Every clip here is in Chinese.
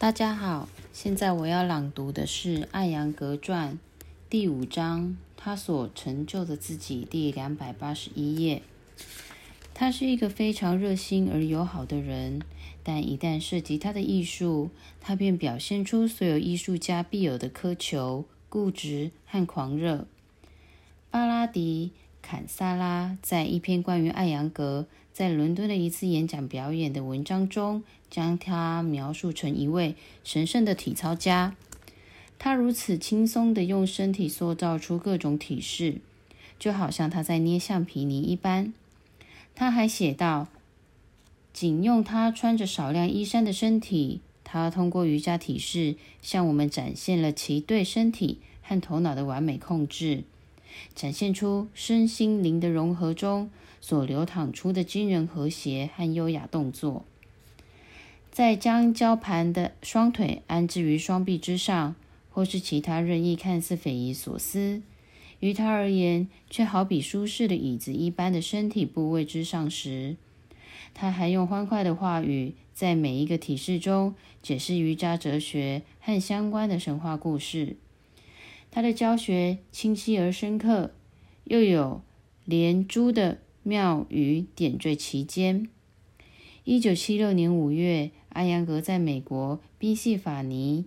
大家好，现在我要朗读的是《艾扬格传》第五章，他所成就的自己第两百八十一页。他是一个非常热心而友好的人，但一旦涉及他的艺术，他便表现出所有艺术家必有的苛求、固执和狂热。巴拉迪·坎萨拉在一篇关于艾扬格在伦敦的一次演讲表演的文章中。将他描述成一位神圣的体操家，他如此轻松地用身体塑造出各种体式，就好像他在捏橡皮泥一般。他还写道：“仅用他穿着少量衣衫的身体，他通过瑜伽体式向我们展现了其对身体和头脑的完美控制，展现出身心灵的融合中所流淌出的惊人和谐和优雅动作。”在将交盘的双腿安置于双臂之上，或是其他任意看似匪夷所思，于他而言却好比舒适的椅子一般的身体部位之上时，他还用欢快的话语，在每一个体式中解释瑜伽哲学和相关的神话故事。他的教学清晰而深刻，又有连珠的妙语点缀其间。一九七六年五月。阿扬格在美国宾夕法尼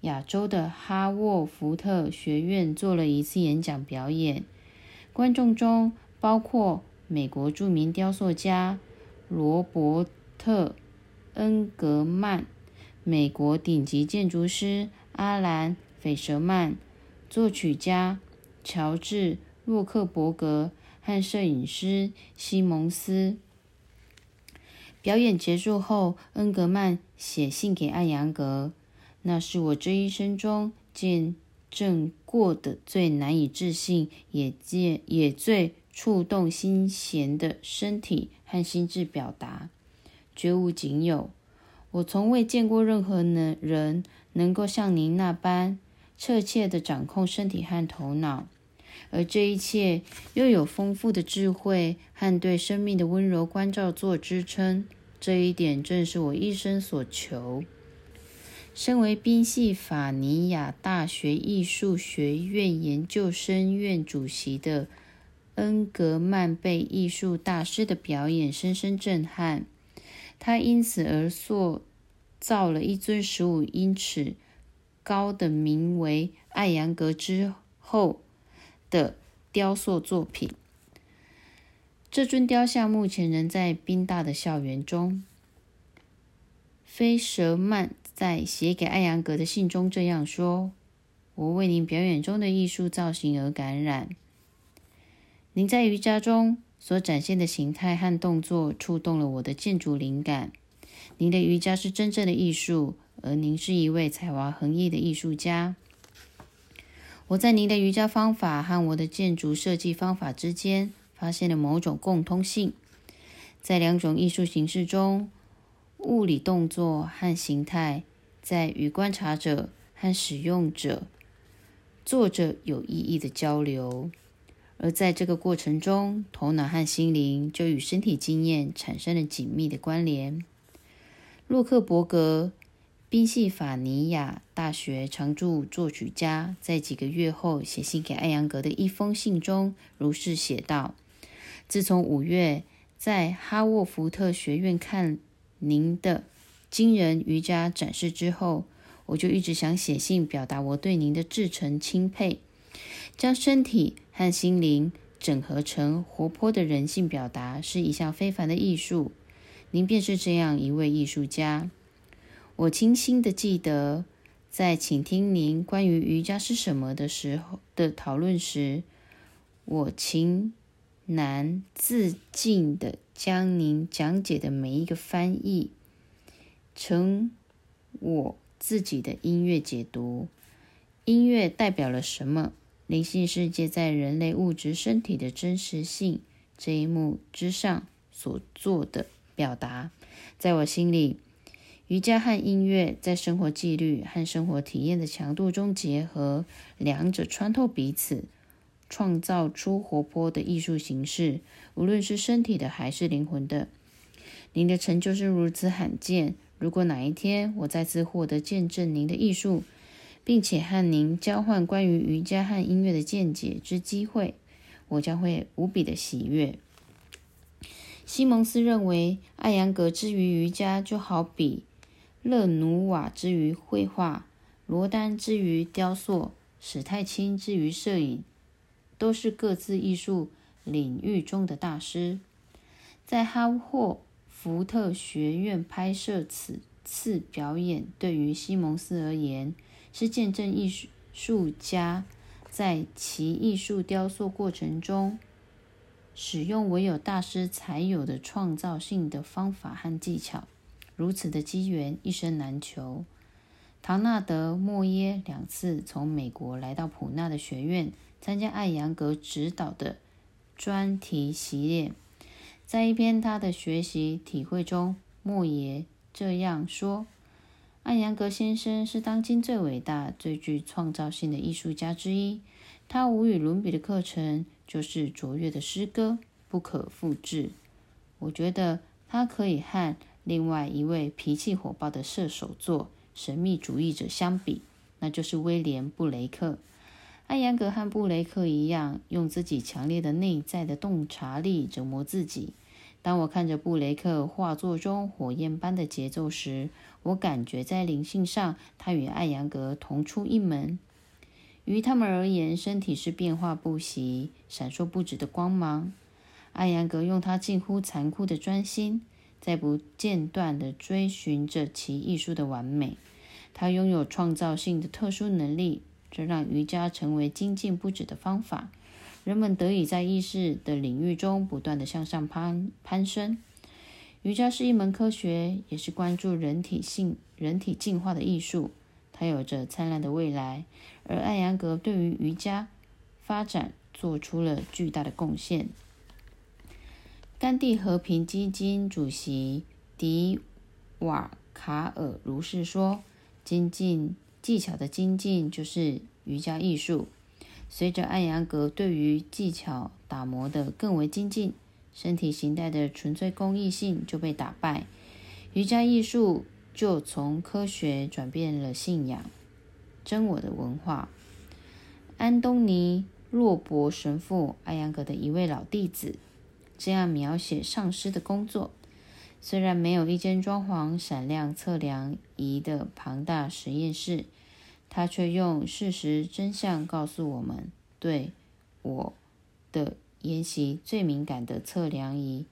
亚州的哈沃福特学院做了一次演讲表演，观众中包括美国著名雕塑家罗伯特·恩格曼、美国顶级建筑师阿兰·斐舍曼、作曲家乔治·洛克伯格和摄影师西蒙斯。表演结束后，恩格曼写信给艾扬格：“那是我这一生中见证过的最难以置信，也见也最触动心弦的身体和心智表达，绝无仅有。我从未见过任何能人能够像您那般彻切地掌控身体和头脑，而这一切又有丰富的智慧和对生命的温柔关照做支撑。”这一点正是我一生所求。身为宾夕法尼亚大学艺术学院研究生院主席的恩格曼被艺术大师的表演深深震撼，他因此而塑造了一尊十五英尺高的名为《艾扬格》之后的雕塑作品。这尊雕像目前仍在宾大的校园中。菲舍曼在写给艾扬格的信中这样说：“我为您表演中的艺术造型而感染。您在瑜伽中所展现的形态和动作触动了我的建筑灵感。您的瑜伽是真正的艺术，而您是一位才华横溢的艺术家。我在您的瑜伽方法和我的建筑设计方法之间。”发现了某种共通性，在两种艺术形式中，物理动作和形态在与观察者和使用者作者有意义的交流，而在这个过程中，头脑和心灵就与身体经验产生了紧密的关联。洛克伯格，宾夕法尼亚大学常驻作曲家，在几个月后写信给艾扬格的一封信中，如是写道。自从五月在哈沃福特学院看您的惊人瑜伽展示之后，我就一直想写信表达我对您的至诚钦佩。将身体和心灵整合成活泼的人性表达是一项非凡的艺术。您便是这样一位艺术家。我清晰的记得，在倾听您关于瑜伽是什么的时候的讨论时，我情。难自禁的将您讲解的每一个翻译成我自己的音乐解读。音乐代表了什么？灵性世界在人类物质身体的真实性这一幕之上所做的表达，在我心里，瑜伽和音乐在生活纪律和生活体验的强度中结合，两者穿透彼此。创造出活泼的艺术形式，无论是身体的还是灵魂的。您的成就是如此罕见，如果哪一天我再次获得见证您的艺术，并且和您交换关于瑜伽和音乐的见解之机会，我将会无比的喜悦。西蒙斯认为，艾扬格之于瑜伽，就好比勒努瓦之于绘画，罗丹之于雕塑，史泰清之于摄影，都是各自艺术领域中的大师。在哈霍福特学院拍摄此次表演，对于西蒙斯而言，是见证艺术家在其艺术雕塑过程中。使用唯有大师才有的创造性的方法和技巧，如此的机缘一生难求。唐纳德·莫耶两次从美国来到普纳的学院，参加艾扬格指导的专题习练。在一篇他的学习体会中，莫耶这样说：“艾扬格先生是当今最伟大、最具创造性的艺术家之一。他无与伦比的课程。”就是卓越的诗歌，不可复制。我觉得他可以和另外一位脾气火爆的射手座神秘主义者相比，那就是威廉·布雷克。艾扬格和布雷克一样，用自己强烈的内在的洞察力折磨自己。当我看着布雷克画作中火焰般的节奏时，我感觉在灵性上，他与艾扬格同出一门。于他们而言，身体是变化不息、闪烁不止的光芒。艾扬格用他近乎残酷的专心，在不间断地追寻着其艺术的完美。他拥有创造性的特殊能力，这让瑜伽成为精进不止的方法。人们得以在意识的领域中不断地向上攀攀升。瑜伽是一门科学，也是关注人体性、人体进化的艺术。它有着灿烂的未来，而艾扬格对于瑜伽发展做出了巨大的贡献。甘地和平基金主席迪瓦卡尔如是说：“精进技巧的精进就是瑜伽艺术。”随着艾扬格对于技巧打磨的更为精进，身体形态的纯粹公益性就被打败，瑜伽艺术。就从科学转变了信仰真我的文化。安东尼·洛伯神父，艾扬格的一位老弟子，这样描写上师的工作：虽然没有一间装潢闪亮测量仪的庞大实验室，他却用事实真相告诉我们：对我的研习最敏感的测量仪，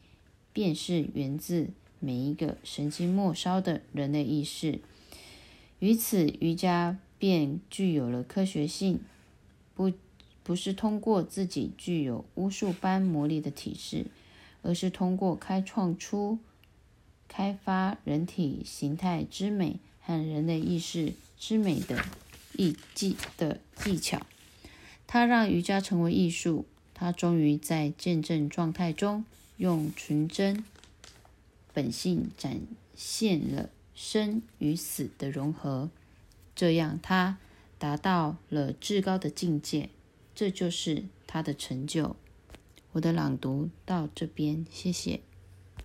便是源自。每一个神经末梢的人类意识，于此瑜伽便具有了科学性，不不是通过自己具有巫术般魔力的体式，而是通过开创出开发人体形态之美和人类意识之美的艺技的技巧。它让瑜伽成为艺术，它终于在见证状态中用纯真。本性展现了生与死的融合，这样他达到了至高的境界，这就是他的成就。我的朗读到这边，谢谢。